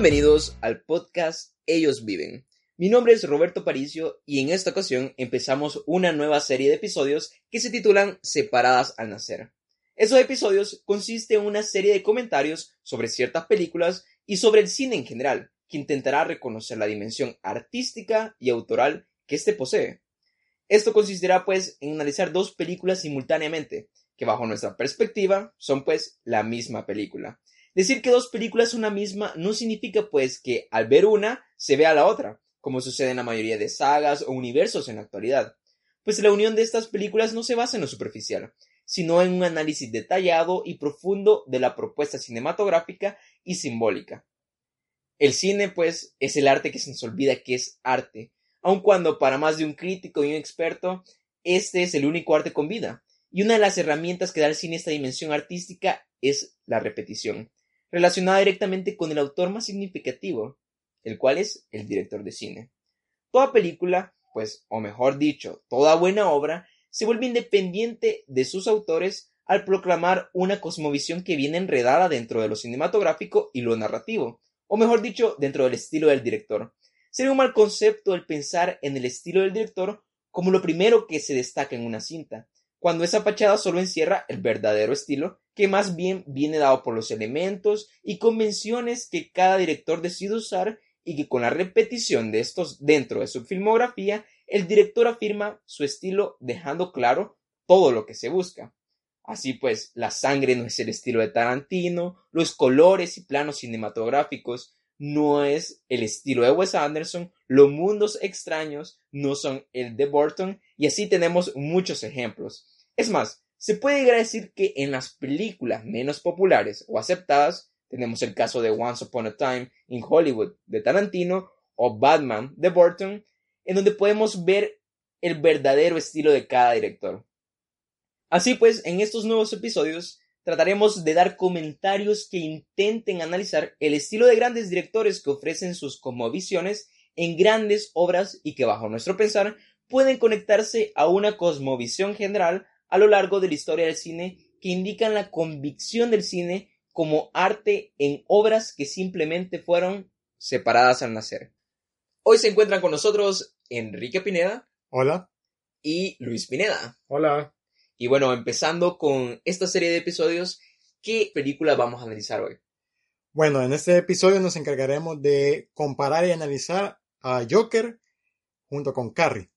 Bienvenidos al podcast Ellos Viven. Mi nombre es Roberto Paricio y en esta ocasión empezamos una nueva serie de episodios que se titulan Separadas al Nacer. Esos episodios consisten en una serie de comentarios sobre ciertas películas y sobre el cine en general, que intentará reconocer la dimensión artística y autoral que éste posee. Esto consistirá pues en analizar dos películas simultáneamente, que bajo nuestra perspectiva son pues la misma película. Decir que dos películas son la misma no significa pues que al ver una se vea la otra, como sucede en la mayoría de sagas o universos en la actualidad, pues la unión de estas películas no se basa en lo superficial, sino en un análisis detallado y profundo de la propuesta cinematográfica y simbólica. El cine, pues, es el arte que se nos olvida que es arte, aun cuando para más de un crítico y un experto, este es el único arte con vida. Y una de las herramientas que da al cine esta dimensión artística es la repetición, relacionada directamente con el autor más significativo, el cual es el director de cine. Toda película, pues, o mejor dicho, toda buena obra, se vuelve independiente de sus autores al proclamar una cosmovisión que viene enredada dentro de lo cinematográfico y lo narrativo, o mejor dicho, dentro del estilo del director. Sería un mal concepto el pensar en el estilo del director como lo primero que se destaca en una cinta, cuando esa fachada solo encierra el verdadero estilo, que más bien viene dado por los elementos y convenciones que cada director decide usar y que con la repetición de estos dentro de su filmografía, el director afirma su estilo dejando claro todo lo que se busca. Así pues, la sangre no es el estilo de Tarantino, los colores y planos cinematográficos no es el estilo de Wes Anderson, los mundos extraños no son el de Burton y así tenemos muchos ejemplos. Es más, se puede llegar a decir que en las películas menos populares o aceptadas tenemos el caso de Once Upon a Time in Hollywood de Tarantino o Batman de Burton, en donde podemos ver el verdadero estilo de cada director. Así pues, en estos nuevos episodios trataremos de dar comentarios que intenten analizar el estilo de grandes directores que ofrecen sus cosmovisiones en grandes obras y que bajo nuestro pensar pueden conectarse a una cosmovisión general a lo largo de la historia del cine que indican la convicción del cine como arte en obras que simplemente fueron separadas al nacer. Hoy se encuentran con nosotros Enrique Pineda. Hola. Y Luis Pineda. Hola. Y bueno, empezando con esta serie de episodios, ¿qué película vamos a analizar hoy? Bueno, en este episodio nos encargaremos de comparar y analizar a Joker junto con Carrie.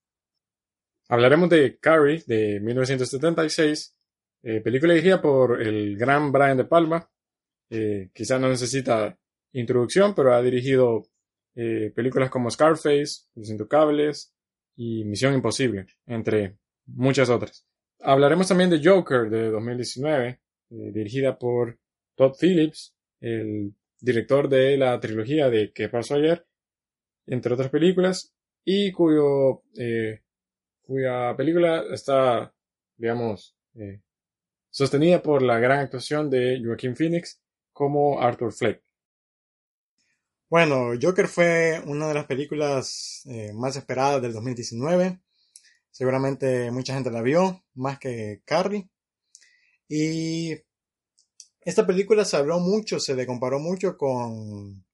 Hablaremos de Carrie de 1976, eh, película dirigida por el gran Brian De Palma. Eh, quizás no necesita introducción, pero ha dirigido eh, películas como Scarface, Los Intocables y Misión Imposible, entre muchas otras. Hablaremos también de Joker de 2019, eh, dirigida por Todd Phillips, el director de la trilogía de ¿Qué pasó ayer? entre otras películas, y cuyo, eh, cuya película está, digamos, eh, sostenida por la gran actuación de Joaquin Phoenix como Arthur Fleck. Bueno, Joker fue una de las películas más esperadas del 2019. Seguramente mucha gente la vio, más que Carrie. Y esta película se habló mucho, se le comparó mucho con,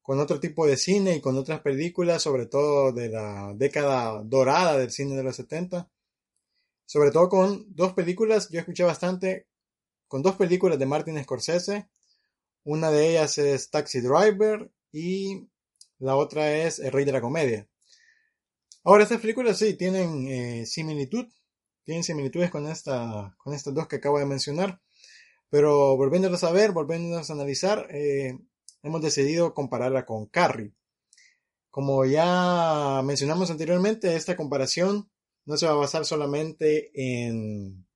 con otro tipo de cine y con otras películas, sobre todo de la década dorada del cine de los 70. Sobre todo con dos películas, yo escuché bastante, con dos películas de Martin Scorsese. Una de ellas es Taxi Driver y la otra es El Rey de la Comedia. Ahora, estas películas sí tienen eh, similitud, tienen similitudes con, esta, con estas dos que acabo de mencionar, pero volviéndolas a ver, volviéndolas a analizar, eh, hemos decidido compararla con Carrie. Como ya mencionamos anteriormente, esta comparación no se va a basar solamente en,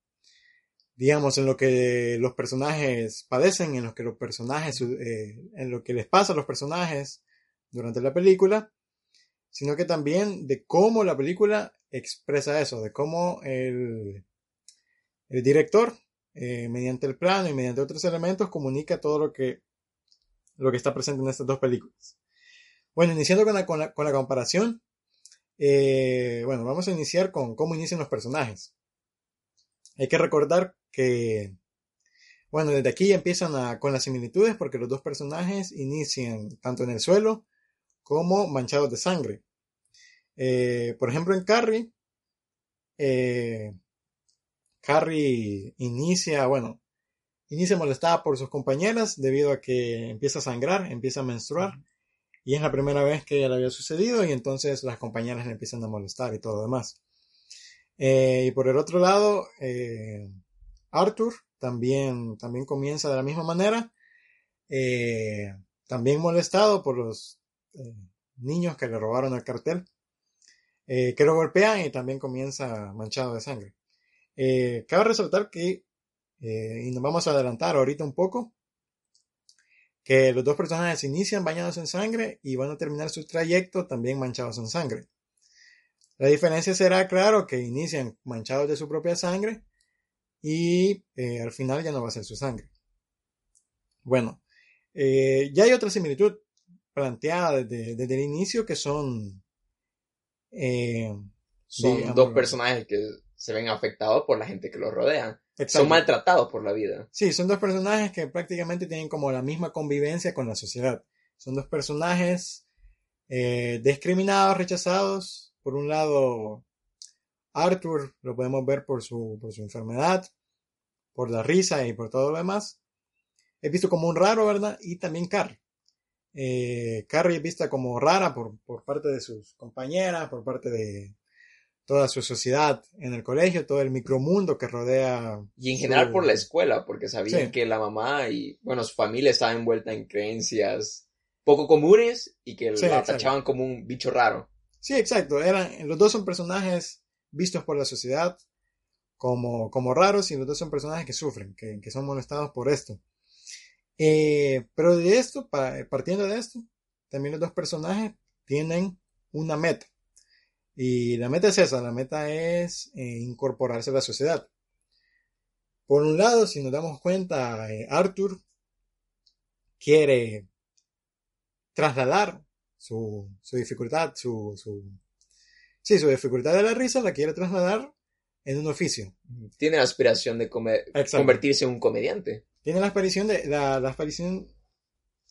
digamos, en lo que los personajes padecen, en lo que los personajes, eh, en lo que les pasa a los personajes durante la película, sino que también de cómo la película expresa eso, de cómo el, el director, eh, mediante el plano y mediante otros elementos, comunica todo lo que, lo que está presente en estas dos películas. Bueno, iniciando con la, con la, comparación, eh, bueno, vamos a iniciar con cómo inician los personajes. Hay que recordar que Bueno, desde aquí empiezan con las similitudes porque los dos personajes inician tanto en el suelo como manchados de sangre. Eh, por ejemplo, en Carrie, eh, Carrie inicia, bueno, inicia molestada por sus compañeras debido a que empieza a sangrar, empieza a menstruar. Y es la primera vez que le había sucedido y entonces las compañeras le empiezan a molestar y todo lo demás. Eh, y por el otro lado, eh, Arthur también, también comienza de la misma manera, eh, también molestado por los niños que le robaron el cartel, que lo golpean y también comienza manchado de sangre. cabe resaltar que, y nos vamos a adelantar ahorita un poco, que los dos personajes inician bañados en sangre y van a terminar su trayecto también manchados en sangre. La diferencia será, claro, que inician manchados de su propia sangre y eh, al final ya no va a ser su sangre. Bueno, eh, ya hay otra similitud planteada desde, el inicio que son... Eh, son dos personajes que se ven afectados por la gente que los rodea. Son maltratados por la vida. Sí, son dos personajes que prácticamente tienen como la misma convivencia con la sociedad. Son dos personajes discriminados, rechazados, por un lado, Arthur lo podemos ver por su, por su enfermedad, por la risa y por todo lo demás. Es visto como un raro, ¿verdad? Y también Carrie. Eh, Carrie es vista como rara por, por parte de sus compañeras, por parte de toda su sociedad en el colegio, todo el micromundo que rodea. Y en general por la escuela, porque sabían que la mamá y, bueno, su familia estaba envuelta en creencias poco comunes y que la tachaban como un bicho raro. Sí, exacto. Eran, los dos son personajes vistos por la sociedad como, como raros y los dos son personajes que sufren, que, que son molestados por esto. Eh, pero de esto, partiendo de esto, también los dos personajes tienen una meta. Y la meta es esa, la meta es eh, incorporarse a la sociedad. Por un lado, si nos damos cuenta, eh, Arthur quiere trasladar su, su dificultad, su, su, sí, su dificultad de la risa la quiere trasladar en un oficio. Tiene la aspiración de convertirse en un comediante. Tiene la aspiración de, la, la aspiración,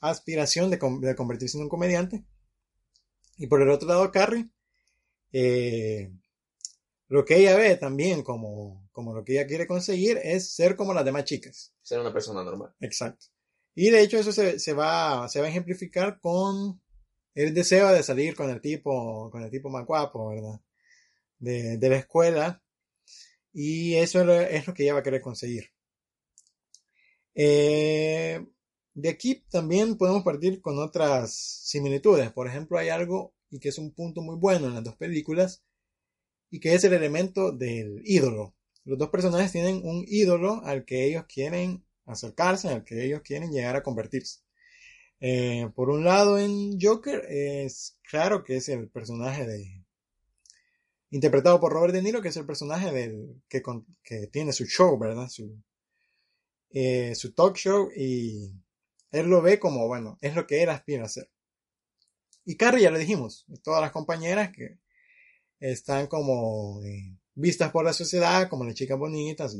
aspiración de, convertirse en un comediante. Y por el otro lado, Carrie, eh, lo que ella ve también como, como lo que ella quiere conseguir es ser como las demás chicas. Ser una persona normal. Exacto. Y de hecho eso se, se, va, se va a ejemplificar con el deseo de salir con el tipo, con el tipo más guapo, ¿verdad? De, la escuela. Y eso es lo que ella va a querer conseguir. Eh, de aquí también podemos partir con otras similitudes. Por ejemplo, hay algo y que es un punto muy bueno en las dos películas y que es el elemento del ídolo. Los dos personajes tienen un ídolo al que ellos quieren acercarse, al que ellos quieren llegar a convertirse. Eh, por un lado, en Joker es claro que es el personaje de. Interpretado por Robert De Niro, que es el personaje del, que, que tiene su show, ¿verdad? Eh, su talk show y él lo ve como, bueno, es lo que él aspira a hacer. Y Carrie, ya lo dijimos, todas las compañeras que están como eh, vistas por la sociedad como las chicas bonitas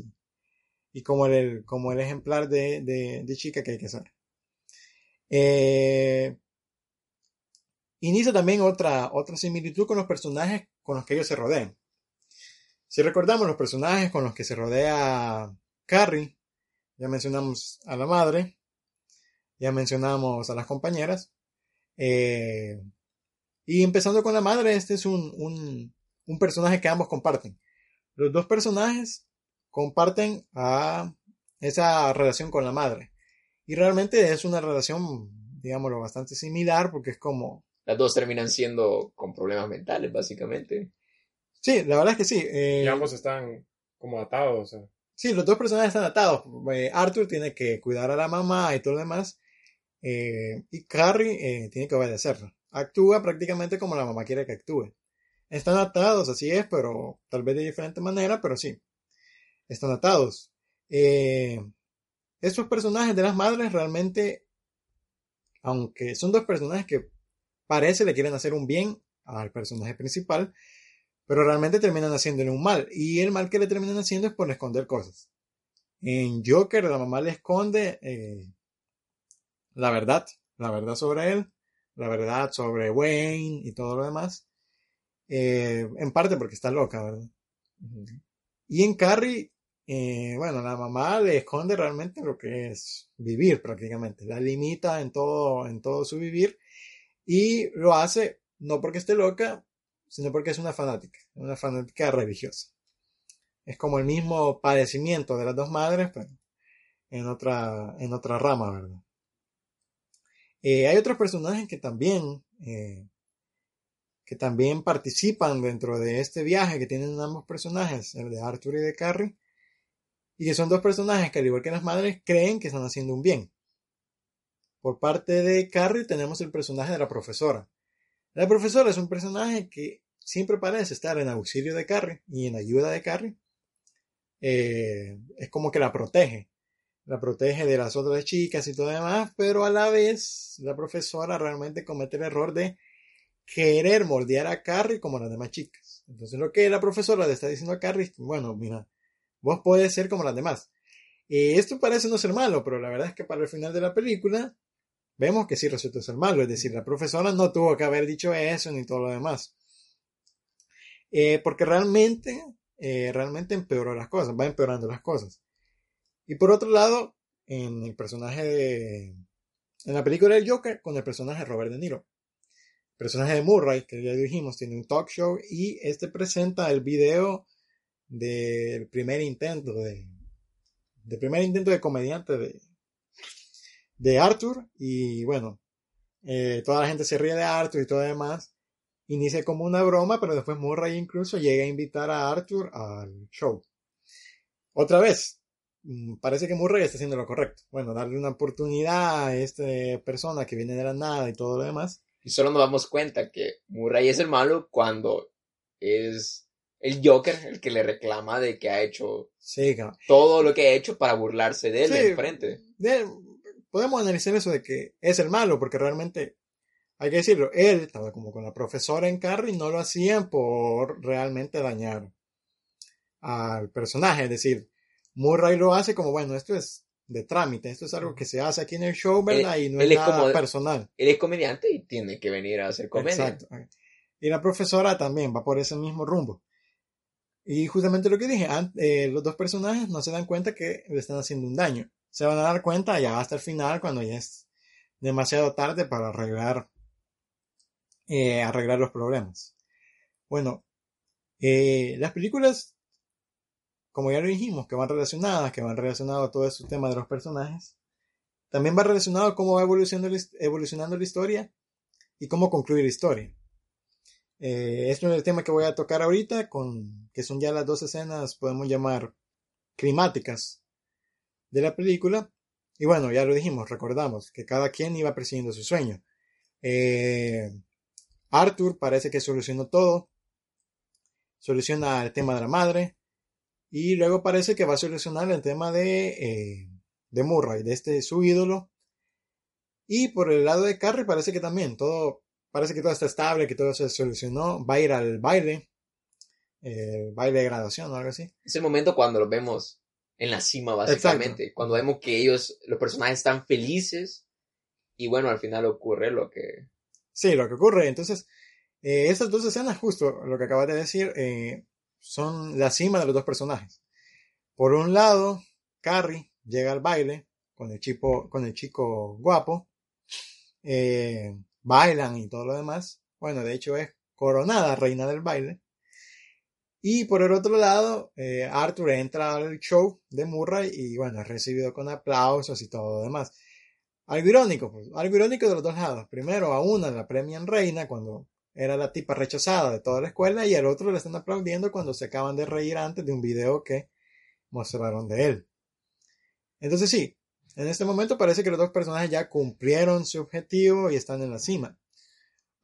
y, como, el, como el ejemplar de, de, de chica que hay que ser. Eh, inicia también otra, otra similitud con los personajes con los que ellos se rodean. Si recordamos los personajes con los que se rodea Carrie, ya mencionamos a la madre, ya mencionamos a las compañeras, eh, y empezando con la madre, este es un, un, un, personaje que ambos comparten. Los dos personajes comparten a esa relación con la madre. Y realmente es una relación, digámoslo, bastante similar porque es como... Las dos terminan siendo con problemas mentales, básicamente. Sí, la verdad es que sí. Eh, y ambos están como atados. Sí, los dos personajes están atados. Eh, Arthur tiene que cuidar a la mamá y todo lo demás. Eh, y Carrie tiene que obedecerla. Actúa prácticamente como la mamá quiere que actúe. Están atados, así es, pero tal vez de diferente manera, pero sí. Están atados. Eh, estos personajes de las madres realmente, aunque son dos personajes que parece le quieren hacer un bien al personaje principal, pero realmente terminan haciéndole un mal. Y el mal que le terminan haciendo es por esconder cosas. En Joker, la mamá le esconde eh, la verdad, la verdad sobre él, la verdad sobre Wayne y todo lo demás. Eh, en parte porque está loca, ¿verdad? Y en Carrie, eh, bueno, la mamá le esconde realmente lo que es vivir prácticamente, la limita en todo, en todo su vivir y lo hace no porque esté loca, sino porque es una fanática, una fanática religiosa. Es como el mismo padecimiento de las dos madres, pero en otra, en otra rama, ¿verdad? Eh, hay otros personajes que también, eh, que también participan dentro de este viaje que tienen ambos personajes, el de Arthur y de Carrie, y que son dos personajes que al igual que las madres creen que están haciendo un bien. Por parte de Carrie tenemos el personaje de la profesora. La profesora es un personaje que siempre parece estar en auxilio de Carrie y en ayuda de Carrie. Eh, es como que la protege la protege de las otras chicas y todo demás, pero a la vez la profesora realmente comete el error de querer moldear a Carrie como las demás chicas. Entonces lo que la profesora le está diciendo a Carrie, bueno, mira, vos podés ser como las demás. Y esto parece no ser malo, pero la verdad es que para el final de la película vemos que sí resulta ser malo, es decir, la profesora no tuvo que haber dicho eso ni todo lo demás. Eh, porque realmente, eh, realmente empeoró las cosas, va empeorando las cosas. Y por otro lado, en el personaje de. En la película del Joker, con el personaje de Robert De Niro. Personaje de Murray, que ya dijimos, tiene un talk show y este presenta el video del primer intento de. Del primer intento de comediante de. De Arthur. Y bueno, eh, toda la gente se ríe de Arthur y todo demás. Inicia como una broma, pero después Murray incluso llega a invitar a Arthur al show. Otra vez, Mm, parece que Murray está haciendo lo correcto. Bueno, darle una oportunidad a esta persona que viene de la nada y todo lo demás. Y solo nos damos cuenta que Murray es el malo cuando es el Joker el que le reclama de que ha hecho todo lo que ha hecho para burlarse de él de frente. Podemos analizar eso de que es el malo, porque realmente, hay que decirlo, él estaba como con la profesora en Carrie, no lo hacían por realmente dañar al personaje, es decir, Murray lo hace como, bueno, esto es de trámite, esto es algo que se hace aquí en el show, ¿verdad? y no es nada personal. Él es comediante y tiene que venir a hacer comedia. Exacto. Y la profesora también va por ese mismo rumbo. Y justamente lo que dije, eh, los dos personajes no se dan cuenta que le están haciendo un daño. Se van a dar cuenta ya hasta el final, cuando ya es demasiado tarde para arreglar, eh, arreglar los problemas. Bueno, eh, las películas como ya lo dijimos, que van relacionadas, que van relacionados a todo ese tema de los personajes. También va relacionado a cómo va evolucionando, evolucionando la historia y cómo concluye la historia. Esto es el tema que voy a tocar ahorita, con, que son ya las dos escenas, podemos llamar climáticas de la película. Y bueno, ya lo dijimos, recordamos que cada quien iba persiguiendo su sueño. Eh, Arthur parece que solucionó todo. Soluciona el tema de la madre. Y luego parece que va a solucionar el tema de, eh, de Murray, de este su ídolo. Y por el lado de Carrie parece que también todo, parece que todo está estable, que todo se solucionó. Va a ir al baile, eh, baile de graduación o algo así. Es el momento cuando lo vemos en la cima, básicamente. Cuando vemos que ellos, los personajes están felices. Y bueno, al final ocurre lo que... Sí, lo que ocurre. Entonces, eh, estas dos escenas, justo lo que acabas de decir, eh, son la cima de los dos personajes. Por un lado, Carrie llega al baile con el, chico, con el chico guapo, eh, bailan y todo lo demás. Bueno, de hecho es coronada reina del baile. Y por el otro lado, eh, Arthur entra al show de Murray y bueno, es recibido con aplausos y todo lo demás. Algo irónico, pues, algo irónico de los dos lados. Primero, a una la premian reina cuando era la tipa rechazada de toda la escuela y al otro le están aplaudiendo cuando se acaban de reír antes de un video que mostraron de él. Entonces sí, en este momento parece que los dos personajes ya cumplieron su objetivo y están en la cima.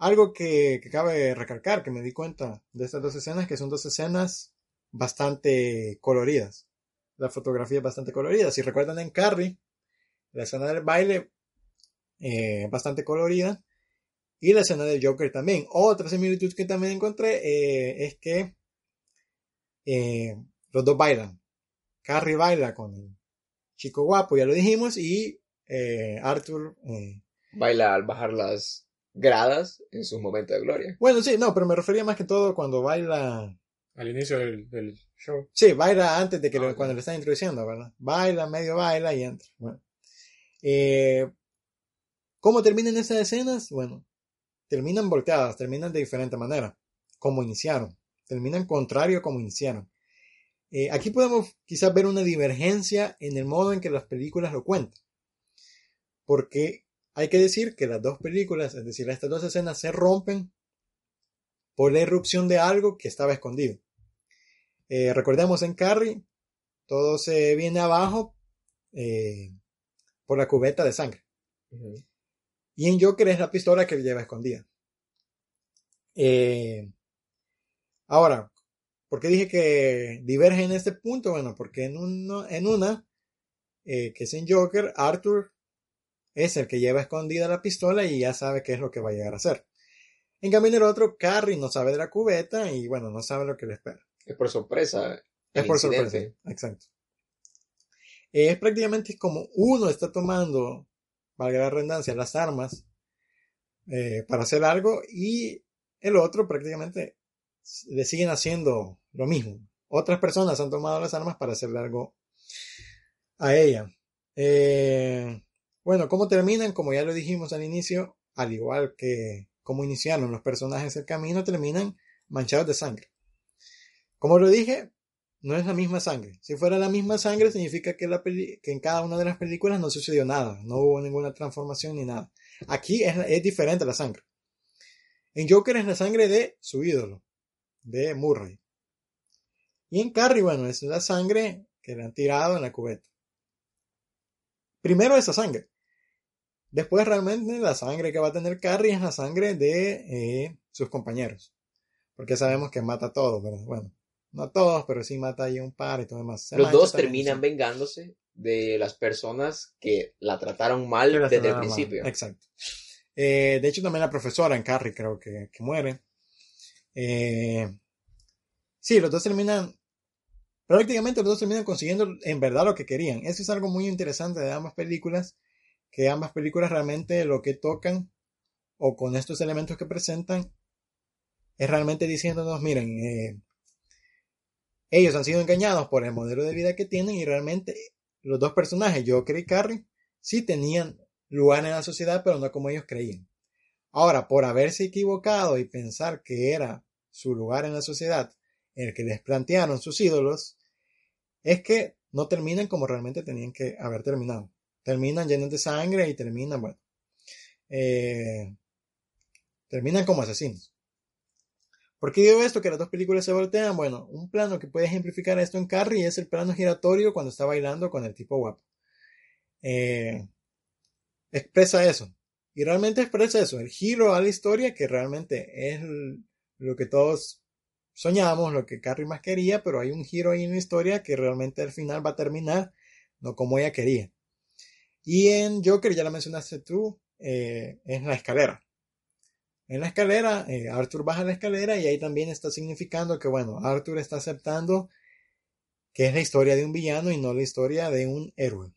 Algo que, cabe recalcar, que me di cuenta de estas dos escenas, que son dos escenas bastante coloridas. La fotografía es bastante colorida. Si recuerdan en Carrie, la escena del baile eh, bastante colorida. Y la escena del Joker también. Otra similitud que también encontré eh, es que eh, los dos bailan. Carrie baila con el chico guapo, ya lo dijimos, y eh, Arthur... eh, Baila al bajar las gradas en sus momentos de gloria. bueno, sí, no, pero me refería más que todo cuando baila... Al inicio del, del show. Sí, baila antes de que lo- Ah, cuando le están introduciendo, ¿verdad? Baila, medio baila y entra. Bueno. Eh, ¿Cómo terminan esas escenas? Bueno, terminan volteadas, terminan de diferente manera, como iniciaron. Terminan contrario a como iniciaron. Eh, aquí podemos quizás ver una divergencia en el modo en que las películas lo cuentan. Porque hay que decir que las dos películas, es decir, estas dos escenas se rompen por la irrupción de algo que estaba escondido. Eh, recordemos en Carrie, todo se viene abajo eh, por la cubeta de sangre. Y en Joker es la pistola que lleva escondida. Eh, ahora, ¿por qué dije que diverge en este punto? Bueno, porque en, uno, en una, eh, que es en Joker, Arthur es el que lleva escondida la pistola y ya sabe qué es lo que va a llegar a hacer. En cambio, el otro, Carrie no sabe de la cubeta y bueno, no sabe lo que le espera. Es por sorpresa. Es por incidente. sorpresa. Exacto. Es prácticamente como uno está tomando, valga la redundancia, las armas eh, para hacer algo y el otro prácticamente le siguen haciendo lo mismo. Otras personas han tomado las armas para hacerle algo a ella. Eh, bueno, ¿cómo terminan? Como ya lo dijimos al inicio, al igual que como iniciaron los personajes el camino, terminan manchados de sangre. Como lo dije, no es la misma sangre. Si fuera la misma sangre, significa que, en cada una de las películas no sucedió nada, no hubo ninguna transformación ni nada. Aquí es, es diferente la sangre. En Joker es la sangre de su ídolo, de Murray. Y en Carrie, bueno, es la sangre que le han tirado en la cubeta. Primero esa sangre. Después realmente la sangre que va a tener Carrie es la sangre de eh, sus compañeros. Porque sabemos que mata a todos, ¿verdad? Bueno, no a todos, pero sí mata ahí un par y todo demás. Se Los dos terminan vengándose de las personas que la trataron mal desde el mal. principio. Exacto. Eh, de hecho, también la profesora en Carrie creo que, que muere. Eh, sí, los dos terminan. Prácticamente los dos terminan consiguiendo en verdad lo que querían. Eso es algo muy interesante de ambas películas. Que ambas películas realmente lo que tocan, o con estos elementos que presentan, es realmente diciéndonos: miren, eh, ellos han sido engañados por el modelo de vida que tienen, y realmente los dos personajes, Joker y Carrie, sí tenían lugar en la sociedad, pero no como ellos creían. Ahora, por haberse equivocado y pensar que era su lugar en la sociedad el que les plantearon sus ídolos, es que no terminan como realmente tenían que haber terminado. Terminan llenos de sangre y terminan, bueno, eh, terminan como asesinos. ¿Por qué digo esto? Que las dos películas se voltean. Bueno, un plano que puede ejemplificar esto en Carrie es el plano giratorio cuando está bailando con el tipo guapo. Eh, expresa eso. Y realmente expresa eso, el giro a la historia que realmente es lo que todos soñamos, lo que Carrie más quería, pero hay un giro ahí en la historia que realmente al final va a terminar no como ella quería. Y en Joker, ya la mencionaste tú, eh, es la escalera. En la escalera, eh, Arthur baja la escalera y ahí también está significando que, bueno, Arthur está aceptando que es la historia de un villano y no la historia de un héroe.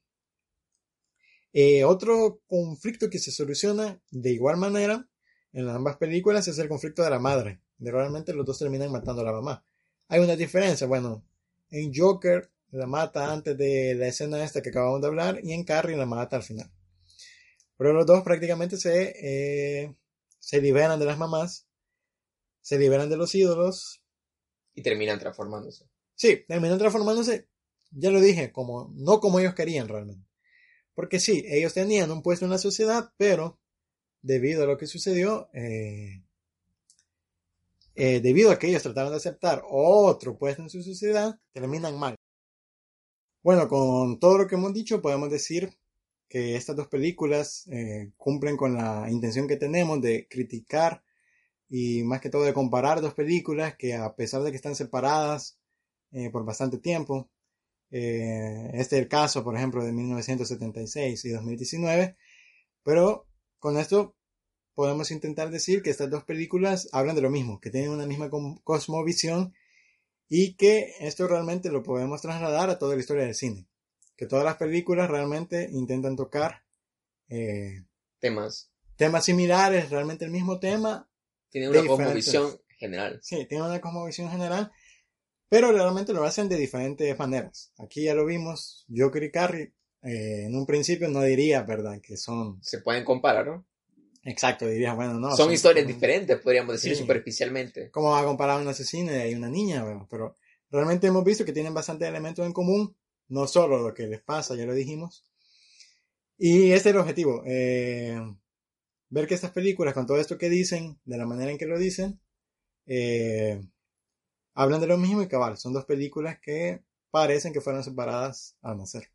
Eh, otro conflicto que se soluciona de igual manera en ambas películas es el conflicto de la madre. De realmente los dos terminan matando a la mamá. Hay una diferencia, bueno, en Joker la mata antes de la escena esta que acabamos de hablar y en Carrie la mata al final. Pero los dos prácticamente se, eh, se liberan de las mamás, se liberan de los ídolos. Y terminan transformándose. Sí, terminan transformándose, ya lo dije, como, no como ellos querían realmente. Porque sí, ellos tenían un puesto en la sociedad, pero debido a lo que sucedió, eh, eh, debido a que ellos trataron de aceptar otro puesto en su sociedad, terminan mal. Bueno, con todo lo que hemos dicho, podemos decir que estas dos películas eh, cumplen con la intención que tenemos de criticar y más que todo de comparar dos películas que a pesar de que están separadas eh, por bastante tiempo, eh, este es el caso, por ejemplo, de 1976 y 2019, pero con esto podemos intentar decir que estas dos películas hablan de lo mismo, que tienen una misma cosmovisión y que esto realmente lo podemos trasladar a toda la historia del cine. que todas las películas realmente intentan tocar eh, Temas. temas similares, realmente el mismo tema. Tiene una cosmovisión general. Sí, tienen una cosmovisión general, pero realmente lo hacen de diferentes maneras. Aquí ya lo vimos, Joker y Carrie, eh, en un principio no diría, ¿verdad? Que son, Se pueden comparar, ¿no? Exacto, dirías, bueno, no. son historias diferentes, podríamos decir Sí. superficialmente. ¿Cómo va a comparar un asesino y una niña? Bueno, pero realmente hemos visto que tienen bastantes elementos en común, no solo lo que les pasa, ya lo dijimos. Y ese es el objetivo, eh, ver que estas películas, con todo esto que dicen, de la manera en que lo dicen, eh, hablan de lo mismo y cabal, son dos películas que parecen que fueron separadas al nacer.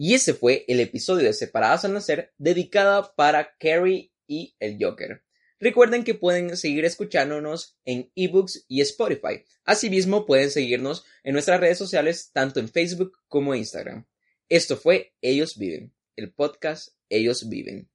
Y ese fue el episodio de Separadas al Nacer dedicada para Carrie y el Joker. Recuerden que pueden seguir escuchándonos en ebooks y Spotify. Asimismo, pueden seguirnos en nuestras redes sociales, tanto en Facebook como Instagram. Esto fue Ellos Viven, el podcast Ellos Viven.